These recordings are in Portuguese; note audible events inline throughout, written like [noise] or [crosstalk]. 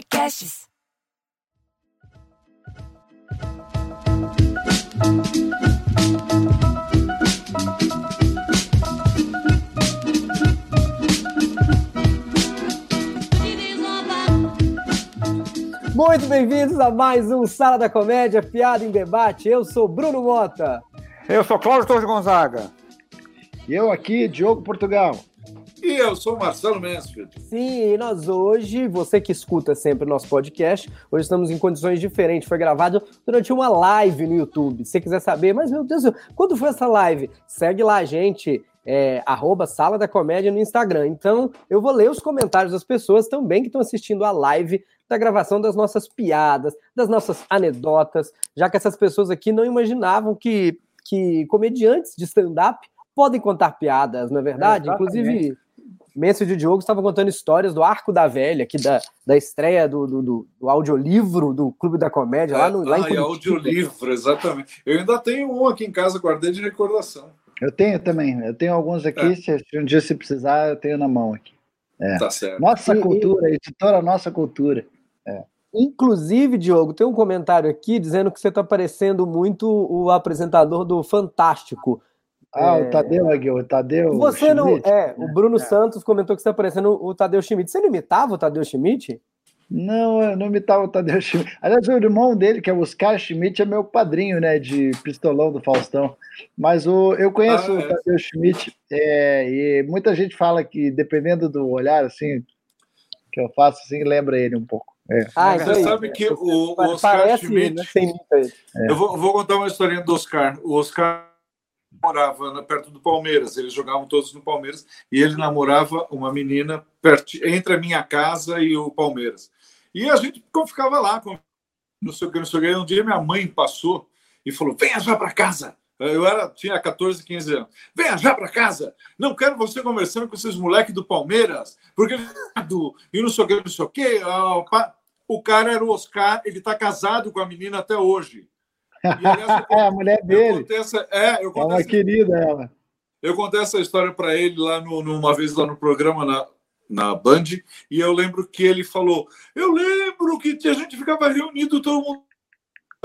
Podcasts. Muito bem-vindos a mais um Sala da Comédia, Piada em Debate. Eu sou Bruno Mota. Eu sou Cláudio Torres Gonzaga. E eu aqui, Diogo Portugal. E eu sou Marcelo Mansfield. Sim, e nós hoje, você que escuta sempre o nosso podcast, hoje estamos em condições diferentes. Foi gravado durante uma live no YouTube. Se você quiser saber, mas meu Deus, quando foi essa live? Segue lá a gente, é, arroba Sala da Comédia no Instagram. Então, eu vou ler os comentários das pessoas também que estão assistindo a live da gravação das nossas piadas, das nossas anedotas, já que essas pessoas aqui não imaginavam que, que comediantes de stand-up podem contar piadas, não é verdade? É, Inclusive, Mêncio de Diogo estava contando histórias do Arco da Velha, aqui da, da estreia do, do, do, do audiolivro do Clube da Comédia, lá, no, lá em ah, é audiolivro, exatamente. Eu ainda tenho um aqui em casa, guardei de recordação. Eu tenho também, eu tenho alguns aqui, É. se um dia se precisar, eu tenho na mão aqui. É. Tá certo. Nossa E- cultura, editora Nossa Cultura. Inclusive, Diogo, tem um comentário aqui dizendo que você está parecendo muito o apresentador do Fantástico. Ah, É. o Tadeu aqui, o Tadeu Você não. Schmidt. É, o Bruno Santos comentou que você está parecendo o Tadeu Schmidt. Você não imitava o Tadeu Schmidt? Não, eu não imitava o Tadeu Schmidt. Aliás, o irmão dele, que é o Oscar Schmidt, é meu padrinho, né, de pistolão do Faustão. Mas o, eu conheço Ah, o é. Tadeu Schmidt, é, e muita gente fala que, dependendo do olhar, assim, que eu faço, assim, lembra ele um pouco. É. Ah, Você aí. sabe que o, o Oscar Parece, Schmidt. né? Eu vou, vou contar uma historinha do Oscar. O Oscar morava perto do Palmeiras, eles jogavam todos no Palmeiras, e ele namorava uma menina perto, entre a minha casa e o Palmeiras. E a gente ficava lá, não sei o que, não sei o que. Um dia minha mãe passou e falou: venha já para casa. Eu era, tinha 14, 15 anos. Venha já para casa. Não quero você conversando com esses moleques do Palmeiras, porque do, e não sei o que, não sei o que. Ah. O cara era o Oscar, ele está casado com a menina até hoje. E, aliás, [laughs] eu É a mulher dele. essa, é, eu É contei, uma essa, querida ela. eu contei essa história para ele lá no, numa vez lá no programa na, na Band, e eu lembro que ele falou: Eu lembro que a gente ficava reunido, todo mundo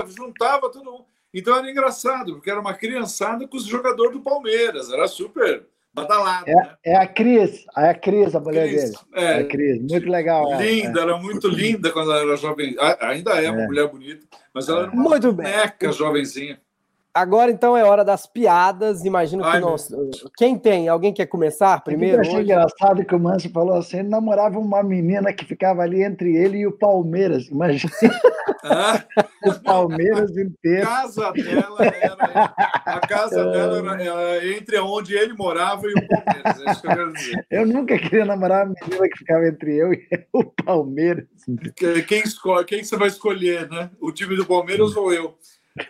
juntava todo mundo. Então era engraçado, porque era uma criançada com os jogadores do Palmeiras, era super badalado. né? É a Cris, é a Cris, a mulher Cris, dele. É é, a Cris, muito legal. linda, era muito linda quando ela era jovem. Ainda é uma É. mulher bonita, mas ela era uma Muito bem. boneca jovenzinha. Agora, então, é hora das piadas. Imagino que Ai, nós. Quem tem? Alguém quer começar primeiro? Eu achei hoje? engraçado que o Manso falou assim: ele namorava uma menina que ficava ali entre ele e o Palmeiras. Imagina Ah, [laughs] o Palmeiras A inteiro. casa dela era. A casa dela era, entre onde ele morava e o Palmeiras. É isso que eu quero dizer. Eu nunca queria namorar uma menina que ficava entre eu e [laughs] o Palmeiras. Que- Quem, escolhe, quem você vai escolher, né? O time do Palmeiras ou eu?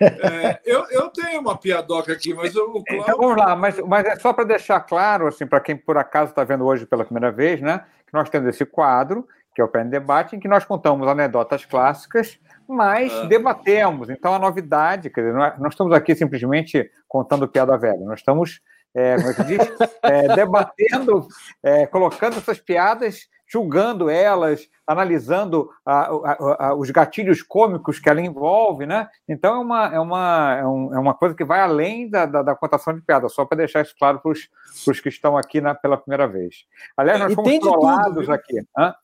É, eu, eu tenho uma piadoca aqui, mas eu- o Então vamos lá, mas, mas é só para deixar claro, assim, para quem por acaso está vendo hoje pela primeira vez, né? Que nós temos esse quadro, que é o Pé em Debate, em que nós contamos anedotas clássicas, mas Ah. debatemos. Então a novidade, quer dizer, não, é- não estamos aqui simplesmente contando piada velha, nós estamos, é, como é que diz? [laughs] É, debatendo, é, colocando essas piadas, julgando elas, analisando a- a- a- os gatilhos cômicos que ela envolve, né? Então é uma, é uma, é um- é uma coisa que vai além da, da, da contação de piada, só para deixar isso claro para os que estão aqui na, pela primeira vez. Aliás, nós E fomos tudo, trollados aqui. Hã?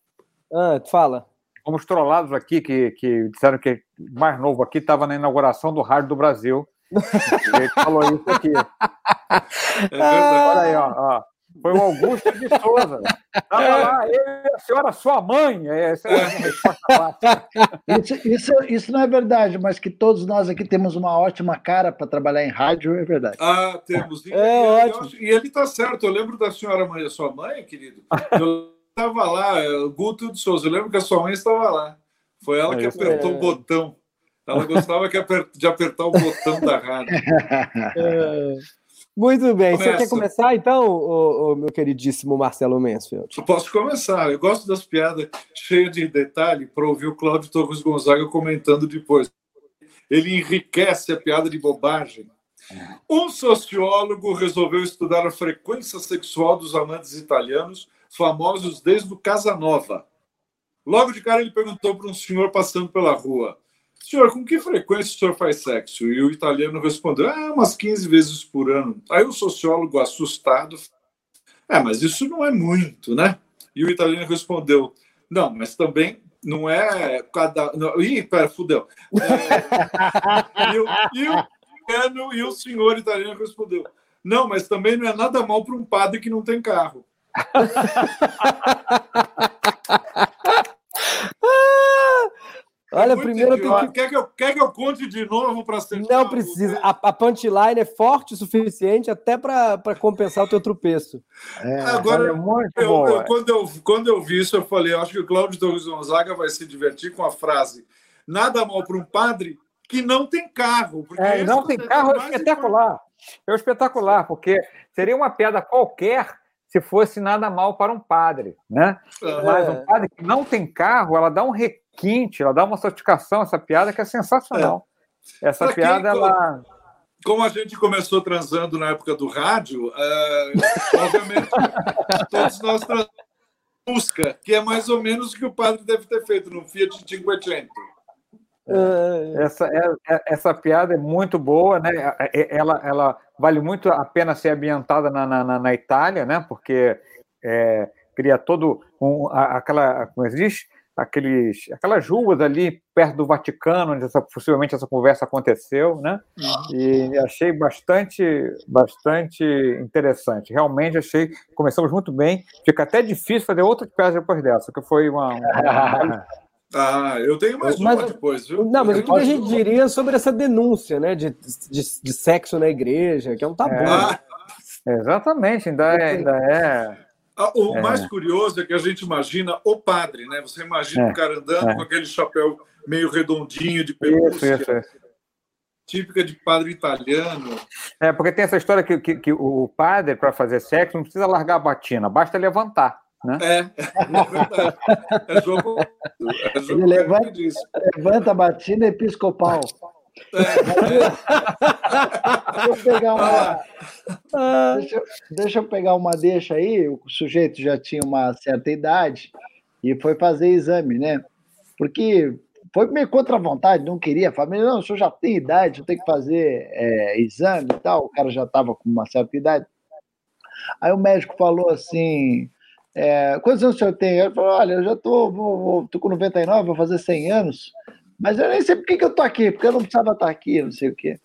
Ah, fala. Fomos trollados aqui, que, que disseram que mais novo aqui estava na inauguração do Rádio do Brasil. [laughs] Ele falou isso aqui. É. Olha aí, ó. ó. Foi o Augusto de Souza. Estava lá, eu, a senhora, sua mãe. Essa é a minha resposta clássica. Isso, isso, isso não é verdade, mas que todos nós aqui temos uma ótima cara para trabalhar em rádio, é verdade. Ah, temos. E, É, eu ótimo. acho- e ele está certo. Eu lembro da senhora mãe, a sua mãe, querido. Eu estava lá, é, o Guto de Souza. Eu lembro que a sua mãe estava lá. Foi ela que É, apertou é. o botão. Ela gostava que aper- de apertar o botão da rádio. [laughs] É. Muito bem. Você Começa. quer começar, então, ô, ô, meu queridíssimo Marcelo Mansfield? Eu posso começar. Eu gosto das piadas cheias de detalhe para ouvir o Cláudio Torres Gonzaga comentando depois. Ele enriquece a piada de bobagem. Um sociólogo resolveu estudar a frequência sexual dos amantes italianos, famosos desde o Casanova. Logo de cara, ele perguntou para um senhor passando pela rua: Senhor, com que frequência o senhor faz sexo? E o italiano respondeu: Ah, umas 15 vezes por ano. Aí o sociólogo, assustado, é, mas isso não é muito, né? E o italiano respondeu: Não, mas também não é cada. Não, ih, pera, fudeu. É, e, o, e, o, e o senhor italiano respondeu: Não, mas também não é nada mal para um padre que não tem carro. [laughs] Olha, primeiro tem que... Quer que, eu, quer que eu conte de novo para ser. Não precisa. A, a punchline é forte o suficiente até para compensar o teu tropeço. É, Agora, é muito eu, bom, eu, quando, eu, quando eu vi isso, eu falei: acho que o Cláudio Torres Gonzaga vai se divertir com a frase: nada mal para um padre que não tem carro. É, não tem carro é espetacular. É espetacular, porque seria uma piada qualquer se fosse nada mal para um padre, né? É. Mas um padre que não tem carro, ela dá um requinte, ela dá uma sofisticação, essa piada que é sensacional. É. Essa pra piada, quem, ela... Como a gente começou transando na época do rádio, é, obviamente [laughs] todos nós busca, que é mais ou menos o que o padre deve ter feito no Fiat Cinquecento. É. Essa, é, essa piada é muito boa, né? Ela, ela vale muito a pena ser ambientada na, na, na Itália, né? Porque é, cria todo um, aquela, como é diz? Aqueles, aquelas ruas ali perto do Vaticano, onde essa, possivelmente essa conversa aconteceu, né? Uhum. E achei bastante, bastante interessante. Realmente achei, começamos muito bem. Fica até difícil fazer outra piada depois dessa, que foi uma, [laughs] uma Ah, eu tenho mais mas, uma depois, viu? Não, mas o que a gente diria sobre essa denúncia, né, de, de, de sexo na igreja, que é um tabu. É, ah, exatamente, ainda é, ainda é. Ah, o é. mais curioso é que a gente imagina o padre, né? Você imagina o é, cara andando é. com aquele chapéu meio redondinho de pelúcia. Isso, isso, isso. Típica de padre italiano. É, porque tem essa história que, que, que o padre, para fazer sexo, não precisa largar a batina, basta levantar. Né? É, é verdade. É jogo, é jogo Ele levanta, levanta a batina episcopal. É. deixa, eu pegar uma, deixa, deixa, eu pegar uma deixa aí. O sujeito já tinha uma certa idade e foi fazer exame, né? Porque foi meio contra a vontade, não queria. A família, não, o senhor já tem idade, eu tenho que fazer é, exame e tal. O cara já estava com uma certa idade. Aí o médico falou assim: é, quantos anos o senhor tem? Ele falou: olha, eu já estou tô, com 99, vou fazer 100 anos, mas eu nem sei por que, que eu estou aqui, porque eu não precisava estar aqui, não sei o quê.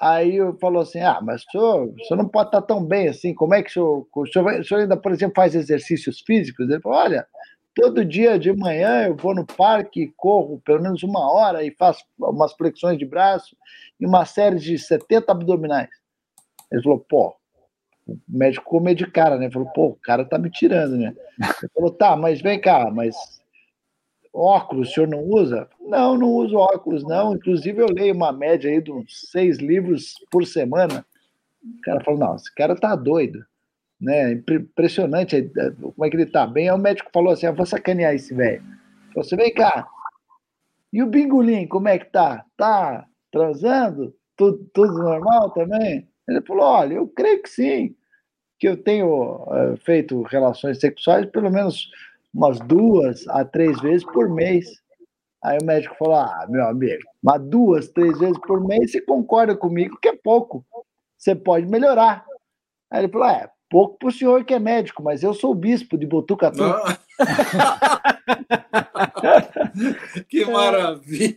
Aí eu falou assim: ah, mas o senhor, o senhor não pode estar tão bem assim, como é que o senhor, o senhor, o senhor ainda, por exemplo, faz exercícios físicos? Ele falou: olha, todo dia de manhã eu vou no parque, corro pelo menos uma hora e faço umas flexões de braço e uma série de 70 abdominais. Ele falou: pô, o médico ficou meio de cara, né? Falou, pô, o cara tá me tirando, né? Ele falou, tá, mas vem cá, mas óculos o senhor não usa? Não, não uso óculos, não. Inclusive, eu leio uma média aí de uns seis livros por semana. O cara falou, não, esse cara tá doido. Né? Impressionante é, como é que ele tá bem. Aí o médico falou assim: eu vou sacanear esse velho. Você vem cá. E o bingolim, como é que tá? Tá transando? Tudo, tudo normal também? Ele falou: olha, eu creio que sim, que eu tenho uh, feito relações sexuais pelo menos umas duas a três vezes por mês. Aí o médico falou: ah, meu amigo, mas duas, três vezes por mês você concorda comigo que é pouco. Você pode melhorar. Aí ele falou: é, pouco para o senhor que é médico, mas eu sou bispo de Botucatu. [laughs] que maravilha!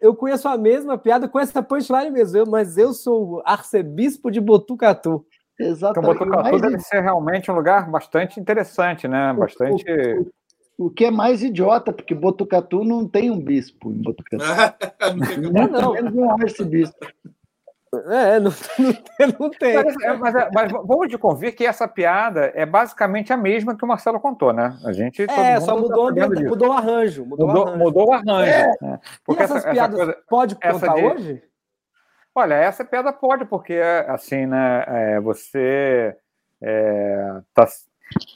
Eu conheço a mesma piada com essa punchline mesmo, mas eu sou arcebispo de Botucatu. Exatamente. Então, Botucatu deve ser realmente um lugar bastante interessante, né? Bastante. O, o, o, que é mais idiota, porque Botucatu não tem um bispo em Botucatu. [laughs] não, não, não. não um arcebispo. É, não, não, não tem. Mas, é, mas, é, mas, vamos de convir que essa piada é basicamente a mesma que o Marcelo contou, né? A gente. É, só tá mudou, tá mudou o arranjo. Mudou, mudou, o arranjo. Mudou o arranjo é. Né? Porque e essas essa, piadas essa coisa, pode contar de... hoje? Olha, essa piada pode, porque assim, né? É, você é, tá,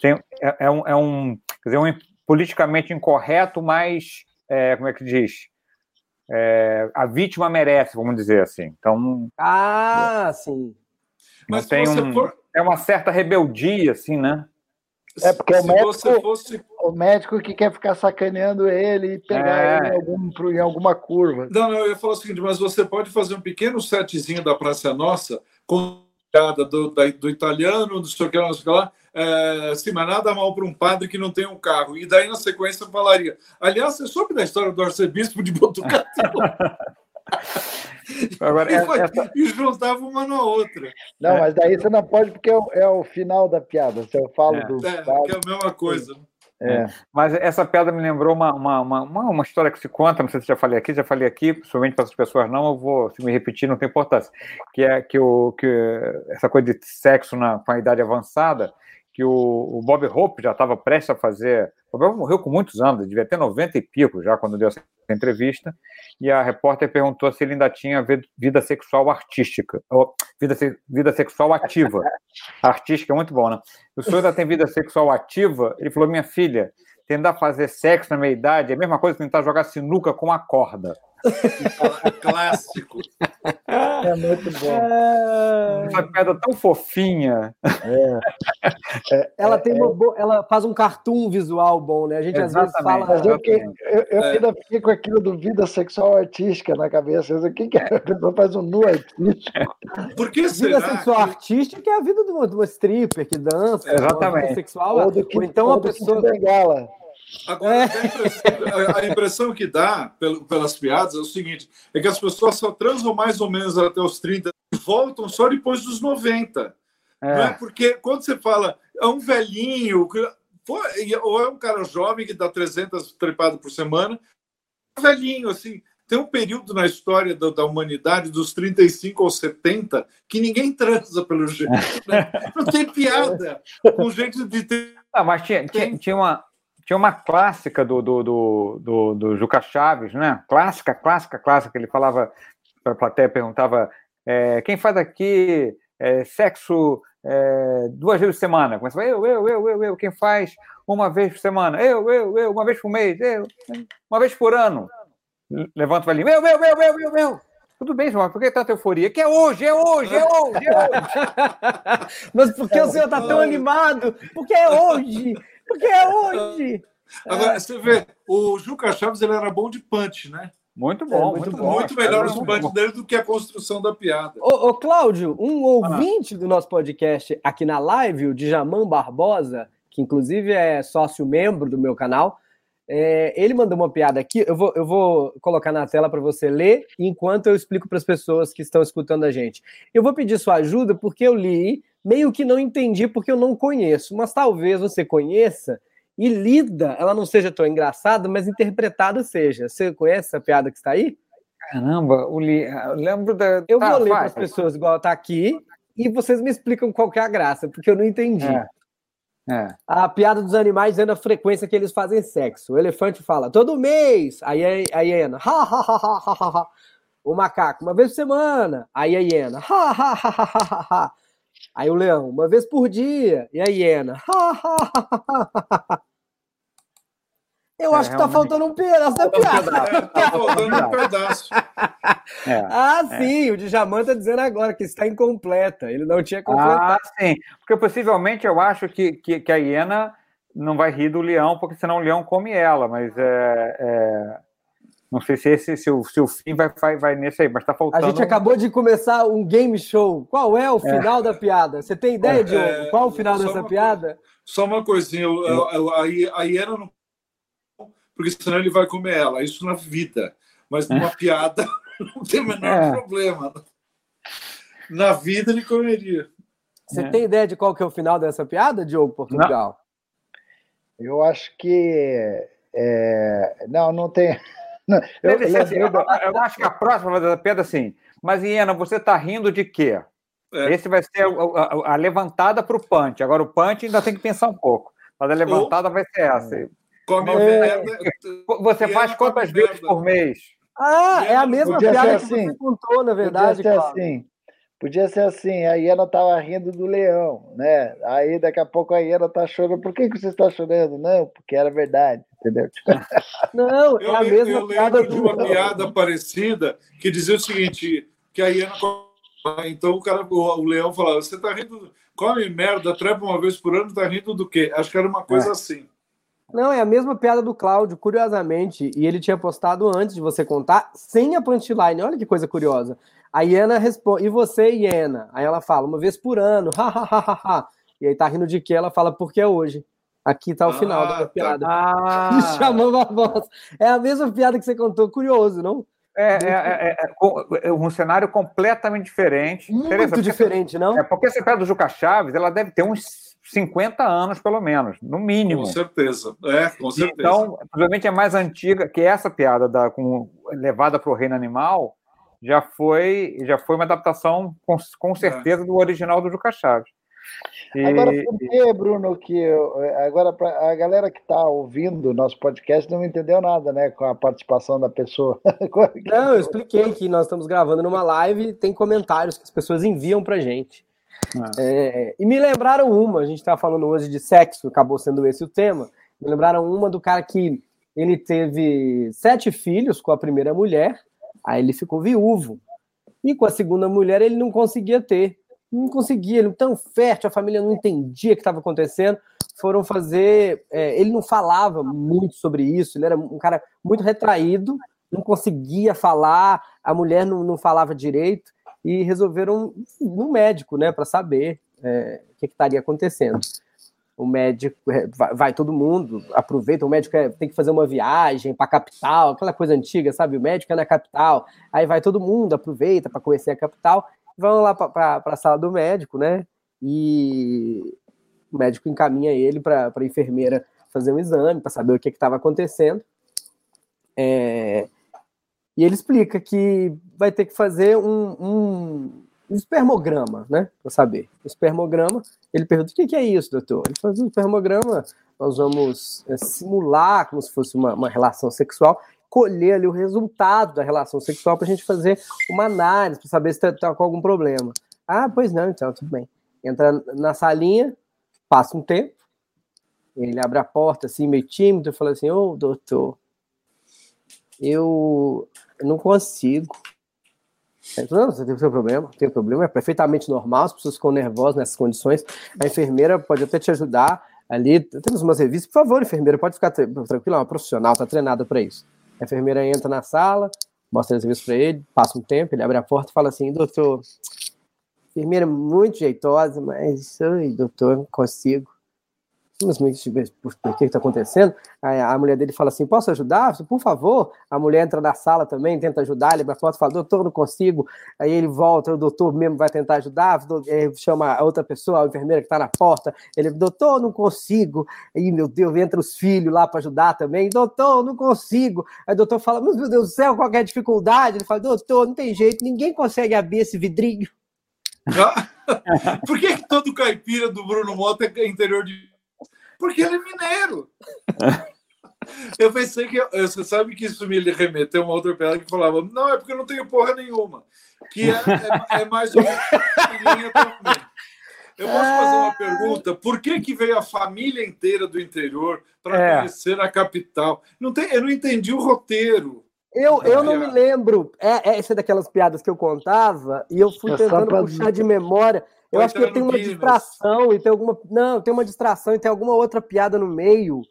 tem, é, é, um, é um, quer dizer, um politicamente incorreto, mas é, como é que diz? é, a vítima merece, vamos dizer assim. Então. Ah, sim. Mas tem um, for... é uma certa rebeldia, assim, né? É, porque o médico, fosse... o médico que quer ficar sacaneando ele e pegar é. ele em, algum, em, alguma curva. Não, não, eu ia falar o seguinte, mas você pode fazer um pequeno setzinho da Praça Nossa com piada do, da, do italiano, do sei o que lá, não sei o que lá, é, sim, mas nada mal para um padre que não tem um carro. E daí, na sequência, eu falaria. Aliás, você soube da história do arcebispo de Botucatu? [laughs] [laughs] Agora, e, foi, essa... e juntava uma na outra. Não, mas daí você não pode, porque é o, é o final da piada. Se eu falo é. do. É, que é a mesma coisa. É. é. Mas essa piada me lembrou uma, uma, uma, uma, história que se conta, não sei se já falei aqui, já falei aqui, principalmente para as pessoas não, eu vou, se me repetir, não tem importância. Que é que, o, que essa coisa de sexo na, com a idade avançada, que o, o Bob Hope já estava prestes a fazer. O Bob morreu com muitos anos, devia ter 90 e pico já quando deu essa entrevista. E a repórter perguntou se ele ainda tinha vida sexual artística, ou vida, vida sexual ativa. [laughs] artística é muito bom, né? O senhor ainda tem vida sexual ativa? Ele falou: minha filha, tentar fazer sexo na meia idade é a mesma coisa que tentar jogar sinuca com a corda. É clássico. É muito bom. Uma piada tão fofinha. É. É, ela tem uma bo... ela faz um cartoon visual bom, né? A gente Exatamente. às vezes fala. Mas eu, eu, eu ainda fiquei com aquilo do vida sexual artística na cabeça. O que, que é? A pessoa faz um nu artístico. Por que vida sexual que... artística é a vida de uma, de uma stripper que dança. Exatamente. Sexual, ou, do que, ou então a pessoa. Bengala. Agora, é. a, impressão, a, impressão, que dá pelas piadas é o seguinte: é que as pessoas só transam mais ou menos até os 30 e voltam só depois dos 90. É. Não é? Porque quando você fala, é um velhinho, ou é um cara jovem que dá 300 trepadas por semana, é um velhinho, assim. Tem um período na história da, da, humanidade, dos 35 aos 70, que ninguém transa pelo jeito. Né? [laughs] Não tem piada com gente de. Ter... Ah, mas tinha, tinha, tinha, uma, tinha uma clássica do, do, do, do, do Juca Chaves, né? Clássica, clássica, clássica. Ele falava para a plateia, perguntava é, quem faz aqui é, sexo é, duas vezes por semana? Começava, eu, eu, eu, eu, eu. Quem faz uma vez por semana? Eu, eu, eu. Uma vez por mês? Eu. Uma vez por ano? Levanta o velhinho, eu, eu, eu, eu, eu, eu. Tudo bem, João, por que tanta euforia? Que é hoje, é hoje, é hoje, é hoje. [laughs] Mas por que o senhor está tão animado? Porque é hoje. Porque é hoje. [laughs] Agora, você vê, o Juca Chaves ele era bom de punch, né? Muito bom, é, muito, muito, bom. Muito melhor os punch dele do que a construção da piada. Ô, ô Cláudio, um ouvinte ah. do nosso podcast aqui na live, o Djaman Barbosa, que inclusive é sócio-membro do meu canal, é, ele mandou uma piada aqui, eu vou, eu vou colocar na tela para você ler, enquanto eu explico para as pessoas que estão escutando a gente. Eu vou pedir sua ajuda porque eu li meio que não entendi porque eu não conheço, mas talvez você conheça e lida, ela não seja tão engraçada, mas interpretada seja. Você conhece essa piada que está aí? Caramba, o li... eu lembro da. Eu vou ler para as pessoas igual está aqui e vocês me explicam qual que é a graça, porque eu não entendi. É. É. A piada dos animais dizendo a frequência que eles fazem sexo. O elefante fala todo mês. Aí a, a hiena, ha, ha, ha, ha, ha, ha. O macaco, uma vez por semana. Aí a hiena, ha, ha, ha, ha, ha, ha. Aí o leão, uma vez por dia. E a hiena, Eu é, acho que tá faltando um pedaço da piada. tá faltando um pedaço. [laughs] É, ah, é. sim, o Djaman tá dizendo agora que está incompleta. Ele não tinha completado. Ah, sim. Porque possivelmente eu acho que, que, que, a hiena não vai rir do leão, porque senão o leão come ela, mas é, é não sei se esse se o, se o fim vai, vai, vai nesse aí, mas está faltando. A gente acabou de começar um game show. Qual é o é. final é. da piada? Você tem ideia, de é, qual o final dessa piada? só uma coisinha, a, a, a hiena não. Porque senão ele vai comer ela. Isso na vida. Mas numa é. piada [laughs] não tem o menor é. problema. Na vida ele comeria. Você é. tem ideia de qual que é o final dessa piada, Diogo Portugal? Não. Eu acho que. É... Não, não tem. Eu, eu, assim, eu, eu, acho que a próxima da pedra assim. Mas, Iena, você está rindo de quê? É. Esse vai ser a, a, a levantada para o punch. Agora, o punch ainda tem que pensar um pouco. Mas a levantada Ou... vai ser essa. Come é. [laughs] Você faz quantas vezes por mês? Ah, é a mesma piada que assim. você contou, na verdade. Podia ser claro. assim. Podia ser assim, a hiena estava rindo do leão, né? Aí daqui a pouco a hiena está chorando. Por que, que você está chorando? Não, porque era verdade, entendeu? [laughs] Não, é a eu, mesma eu piada. lembro de uma piada parecida que dizia o seguinte: que a hiena. Então o cara, o, leão falava: você está rindo, come merda, trepa uma vez por ano, tá rindo do quê? Acho que era uma coisa é. assim. Não, é a mesma piada do Cláudio, curiosamente. E ele tinha postado antes de você contar, sem a punchline. Olha que coisa curiosa. A Iana responde, e você, Iana? Aí ela fala, uma vez por ano, [laughs] ha. E aí tá rindo de quê? Ela fala, porque é hoje. Aqui tá o final ah, da tá. piada. Ah. Chamando a voz. É a mesma piada que você contou, curioso, não? É, é, é, é, é um cenário completamente diferente. Muito diferente, não? É porque essa piada do Juca Chaves, ela deve ter uns 50 anos, pelo menos, no mínimo. Com certeza, é, com certeza. Então, provavelmente é mais antiga que essa piada da, com, levada para o reino animal, já foi, já foi uma adaptação, com, com é. certeza, do original do Juca Chaves. E... Agora, por que, Bruno, que agora pra, a galera que está ouvindo o nosso podcast não entendeu nada, né, com a participação da pessoa? [laughs] Não, eu expliquei que nós estamos gravando numa live e tem comentários que as pessoas enviam para gente. Ah. É, e me lembraram uma, a gente está falando hoje de sexo, acabou sendo esse o tema. Me lembraram uma do cara que ele teve sete filhos com a primeira mulher, aí ele ficou viúvo. E com a segunda mulher ele não conseguia ter não conseguia, ele tão fértil, a família não entendia o que estava acontecendo. Foram fazer. É, ele não falava muito sobre isso, ele era um cara muito retraído, não conseguia falar, a mulher não, não falava direito, e resolveram no médico, né, para saber é, o que, que estaria acontecendo. O médico é, vai, vai, todo mundo, aproveita. O médico é, tem que fazer uma viagem para a capital, aquela coisa antiga, sabe? O médico é na capital, aí vai todo mundo, aproveita para conhecer a capital vão lá para a sala do médico, né? E o médico encaminha ele para a enfermeira fazer um exame para saber o que estava acontecendo. É, e ele explica que vai ter que fazer um, um, um espermograma, né? Para saber. O espermograma, ele pergunta: o que, que é isso, doutor? Ele faz um espermograma, nós vamos é, simular como se fosse uma, uma relação sexual colher ali o resultado da relação sexual para a gente fazer uma análise, para saber se está com algum problema. Ah, pois não, então, tudo bem. Entra na salinha, passa um tempo, ele abre a porta assim, meio tímido, e fala assim: Ô, oh, doutor, eu não consigo. não, você tem seu problema, tem problema, é perfeitamente normal, as pessoas ficam nervosas nessas condições. A enfermeira pode até te ajudar ali. Temos umas revistas, por favor, enfermeira, pode ficar tranquila, é uma profissional, está treinada para isso. A enfermeira entra na sala, mostra as revistas para ele, passa um tempo, ele abre a porta e fala assim: doutor, enfermeira muito jeitosa, mas, oi, doutor, não consigo mas por que está acontecendo? A mulher dele fala assim: posso ajudar? Por favor. A mulher entra na sala também, tenta ajudar, ele abre a porta e fala: doutor, não consigo. Aí ele volta, o doutor mesmo vai tentar ajudar, chama a outra pessoa, a enfermeira que está na porta. Ele, doutor, não consigo. Aí, meu Deus, entra os filhos lá para ajudar também: doutor, não consigo. Aí o doutor fala: meu Deus do céu, qual é dificuldade? Ele fala: doutor, não tem jeito, ninguém consegue abrir esse vidrinho. [laughs] Por que, que todo caipira do Bruno Mota é interior de porque ele é mineiro. [laughs] Eu pensei que. Você sabe que isso me remeteu a uma outra piada que falava: não, é porque eu não tenho porra nenhuma. Que é, é, é mais ou menos também. Eu posso fazer uma pergunta? Por que, que veio a família inteira do interior para é. conhecer a capital? Não tem, eu não entendi o roteiro. Eu, eu não me lembro. É, é, essa é daquelas piadas que eu contava e eu fui é tentando puxar de memória. Eu acho que eu tenho uma distração e tem alguma. Não, tem uma distração e tem alguma outra piada no meio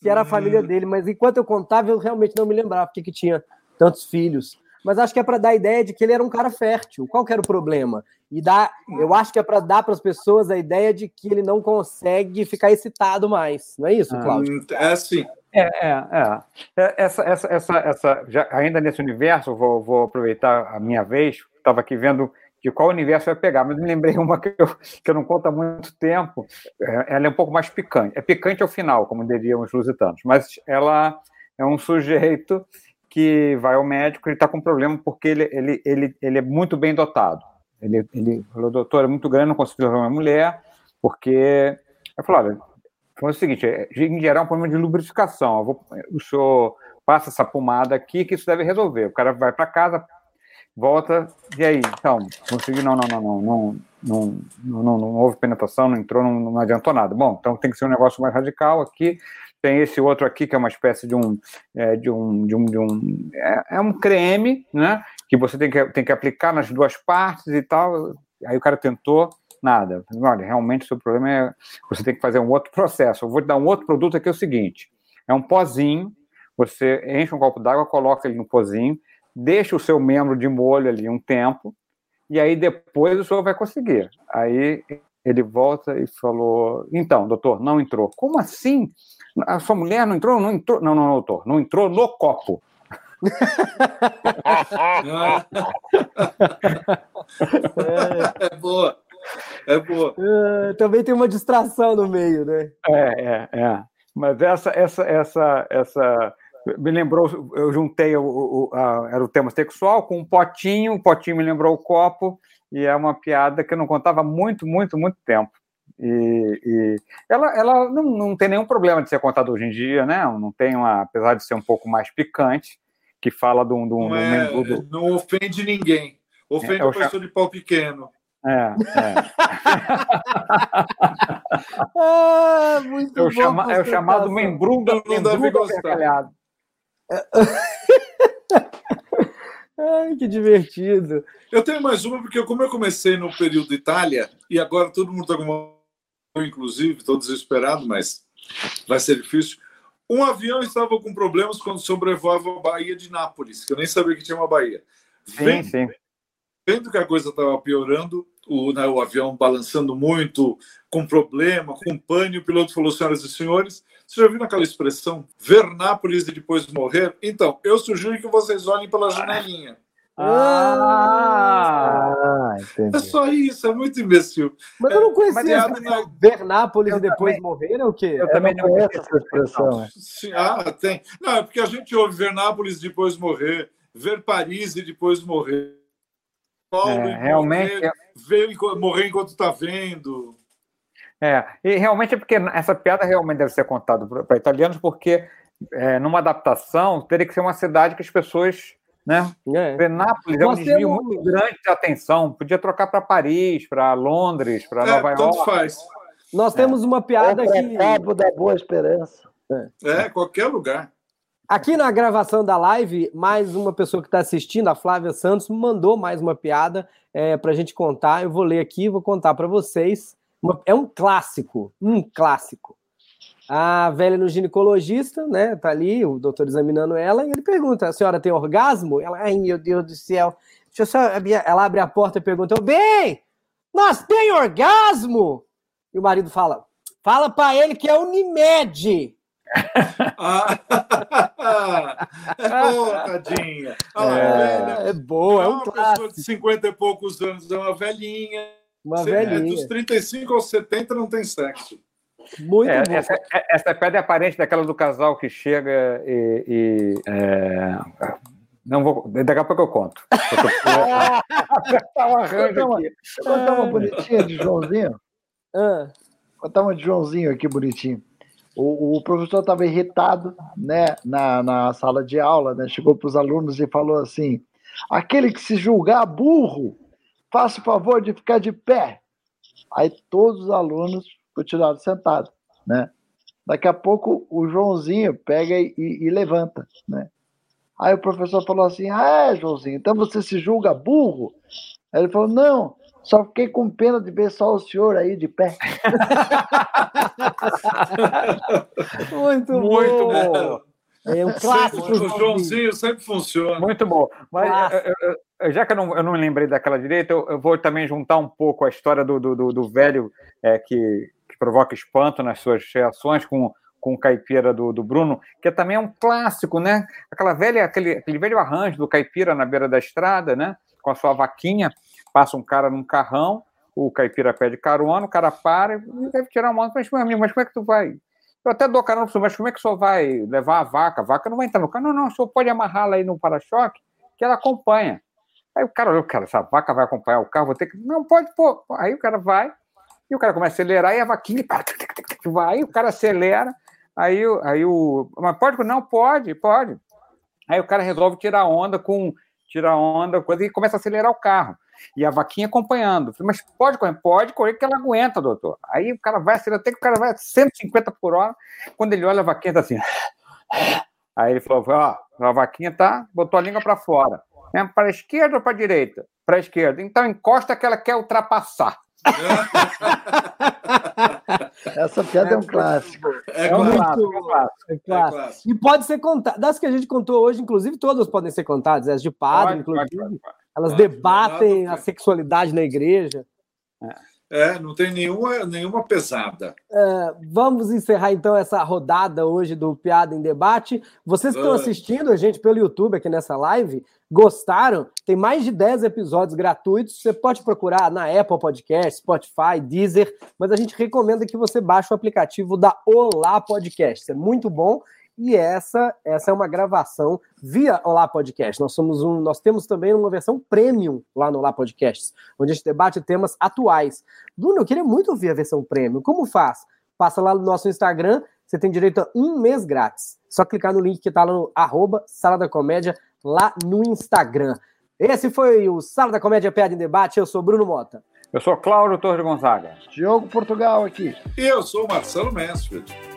que era a família uhum. dele, mas enquanto eu contava, eu realmente não me lembrava porque que tinha tantos filhos. Mas acho que é para dar a ideia de que ele era um cara fértil. Qual que era o problema? E dá, eu acho que é para dar para as pessoas a ideia de que ele não consegue ficar excitado mais. Não é isso, ah, Cláudio? É assim. É, é, é. é essa, essa, essa, essa, já, ainda nesse universo, vou, vou aproveitar a minha vez. Estava aqui vendo de qual universo vai pegar, mas me lembrei [laughs] uma que eu, que eu não conto há muito tempo. É, ela é um pouco mais picante. É picante ao final, como diriam os lusitanos, mas ela é um sujeito que vai ao médico, ele está com problema porque ele, ele, ele, ele é muito bem dotado. Ele, ele falou, doutor, é muito grande, não consigo levar uma mulher, porque. Eu falei, olha, foi o seguinte: é, em geral, é um problema de lubrificação. Vou, o senhor passa essa pomada aqui que isso deve resolver. O cara vai para casa, volta, e aí? Então, consegui, não, não, não, não, não, não, não, não, não houve penetração, não entrou, não, não adiantou nada. Bom, então tem que ser um negócio mais radical aqui. Tem esse outro aqui que é uma espécie de um, é, de um, de um, de um é, é, um creme, né? Que você tem que, tem que aplicar nas duas partes e tal. Aí o cara tentou, nada. Olha, realmente o seu problema é você tem que fazer um outro processo. Eu vou te dar um outro produto aqui, é o seguinte: é um pozinho, você enche um copo d'água, coloca ele no pozinho, deixa o seu membro de molho ali um tempo, e aí depois o senhor vai conseguir. Aí ele volta e falou: Então, doutor, não entrou. Como assim? A sua mulher não entrou? Não entrou? Não, não, doutor, não entrou no copo. é boa. É boa. Uh, também tem uma distração no meio, né? É, é, é. Mas essa, essa, essa, essa me lembrou, eu juntei o, o a, era o tema sexual com um potinho, o potinho me lembrou o copo, e é uma piada que eu não contava muito, muito, muito tempo. E, e ela, ela não, não tem nenhum problema de ser contada hoje em dia, né? Não tem uma, apesar de ser um pouco mais picante, que fala de um. Não, é, do... não ofende ninguém. Ofende é, a pessoa de pau pequeno. É, é. [laughs] ah, muito é o, chama, é o chamado membrunda, membrunda gargalhado. Ai, que divertido. Eu tenho mais uma, porque como eu comecei no período Itália, e agora todo mundo está com uma. Inclusive, estou desesperado, mas vai ser difícil. Um avião estava com problemas quando sobrevoava a Baía de Nápoles, que eu nem sabia que tinha uma. Sim, vendo, sim. Vendo que a coisa estava piorando, o, né, o avião balançando muito, com problema, com pânico, o piloto falou: senhoras e senhores, você já viu aquela expressão ver Nápoles e depois morrer? Então, eu sugiro que vocês olhem pela janelinha. Ah, é só isso, é muito imbecil. Mas eu não conhecia é, na... ver Nápoles eu e depois também, morrer, é o quê? Eu, eu também não conheço essa expressão. Sim, ah, tem. Não, é porque a gente ouve ver Nápoles e depois morrer, ver Paris e depois morrer. Paulo é, realmente morrer, ver, morrer enquanto está vendo. É, e realmente é porque essa piada realmente deve ser contada para italianos, porque é, numa adaptação teria que ser uma cidade que as pessoas né? É. Penápolis é um desvio temos... muito grande de atenção. Podia trocar para Paris, para Londres, para é, Nova York. Tanto faz. Nós é. temos uma piada aqui. Cabo da Boa Esperança. É. é, qualquer lugar. Aqui na gravação da live, mais uma pessoa que está assistindo, a Flávia Santos, mandou mais uma piada é, para a gente contar. Eu vou ler aqui, vou contar para vocês. Uma, é um clássico, um clássico. A velha no ginecologista, né? Tá ali, o doutor examinando ela, e ele pergunta: a senhora tem orgasmo? Ela, ai meu Deus do céu. Deixa eu só. Ela abre a porta e pergunta: bem, nós tem orgasmo? E o marido fala: fala para ele que é Unimed. ah, [laughs] é boa, [laughs] tadinha. Ah, é, é, boa, é um uma pessoa de 50 e poucos anos, é uma velhinha. Uma velhinha. É, dos 35 aos 70 não tem sexo. Muito é, bom. Essa, é, essa pedra é aparente daquela do casal que chega e. e é... Não vou. Daqui a pouco eu conto. [laughs] tá um arranjo aqui. Contar uma bonitinha de Joãozinho. Ah. Contar uma de Joãozinho aqui bonitinho. O, o professor estava irritado né, na, na sala de aula, né, chegou para os alunos e falou assim: aquele que se julgar burro, faça o favor de ficar de pé. Aí todos os alunos continuado sentado, né? Daqui a pouco o Joãozinho pega e, e, levanta, né? Aí o professor falou assim: Ah, é, Joãozinho, então você se julga burro? Aí ele falou: Não, só fiquei com pena de ver só o senhor aí de pé. Muito, [laughs] Muito bom. bom. É um clássico. O Joãozinho sempre funciona. Muito bom. Mas eu, eu, já que eu não, eu não me lembrei daquela direita, eu, eu, vou também juntar um pouco a história do, do, do, do velho é, que, que provoca espanto nas suas reações com, com o caipira do, do Bruno, que também é um clássico, né? Aquela velha, aquele, aquele velho arranjo do caipira na beira da estrada, né? Com a sua vaquinha, passa um cara num carrão, o caipira pede carona, o cara para e deve tirar uma onda. Mas, meu amigo, mas como é que tu vai? Eu até dou carona para mas como é que o senhor vai levar a vaca? A vaca não vai entrar no carro. Não, não, o senhor pode amarrá-la aí no para-choque, que ela acompanha. Aí o cara olhou, cara, essa vaca vai acompanhar o carro, vou ter que. Não, pode pô. Aí o cara vai, e o cara começa a acelerar e a vaquinha [laughs] vai, o cara acelera, aí, aí o. Mas pode? Não, pode, pode. Aí o cara resolve tirar onda com. Tirar onda, coisa, e começa a acelerar o carro. E a vaquinha acompanhando. Mas pode correr? Pode correr que ela aguenta, doutor. Aí o cara vai acelerar, até que o cara vai a 150 por hora. Quando ele olha a vaquinha, tá assim. [laughs] Aí ele falou: ó, a vaquinha tá, botou a língua para fora. É para a esquerda ou para a direita? Para a esquerda. Então encosta que ela quer ultrapassar. [laughs] Essa piada é um clássico. É, É um clássico. muito- clássico. É É clássico. E pode ser contado. Das que a gente contou hoje, inclusive, todas podem ser contadas. As de padre, Pode, inclusive. pode, pode. Elas Pode, debatem a sexualidade na igreja. É, não tem nenhuma, nenhuma pesada. Vamos encerrar então essa rodada hoje do Piada em Debate. Vocês que estão assistindo a gente pelo YouTube aqui nessa live, gostaram? Tem mais de 10 episódios gratuitos. Você pode procurar na Apple Podcast, Spotify, Deezer, mas a gente recomenda que você baixe o aplicativo da Olá Podcast. É muito bom. E essa, essa é uma gravação via Olá Podcast. Nós somos um, nós temos também uma versão premium lá no Olá Podcasts, onde a gente debate temas atuais. Bruno, eu queria muito ouvir a versão premium. Como faz? Passa lá no nosso Instagram, você tem direito a um mês grátis. Só clicar no link que está lá no arroba Sala da Comédia, lá no Instagram. Esse foi o Sala da Comédia Piada em Debate. Eu sou Bruno Mota. Eu sou Cláudio Torres Gonzaga. Diogo Portugal aqui. E eu sou o Marcelo Mansfield.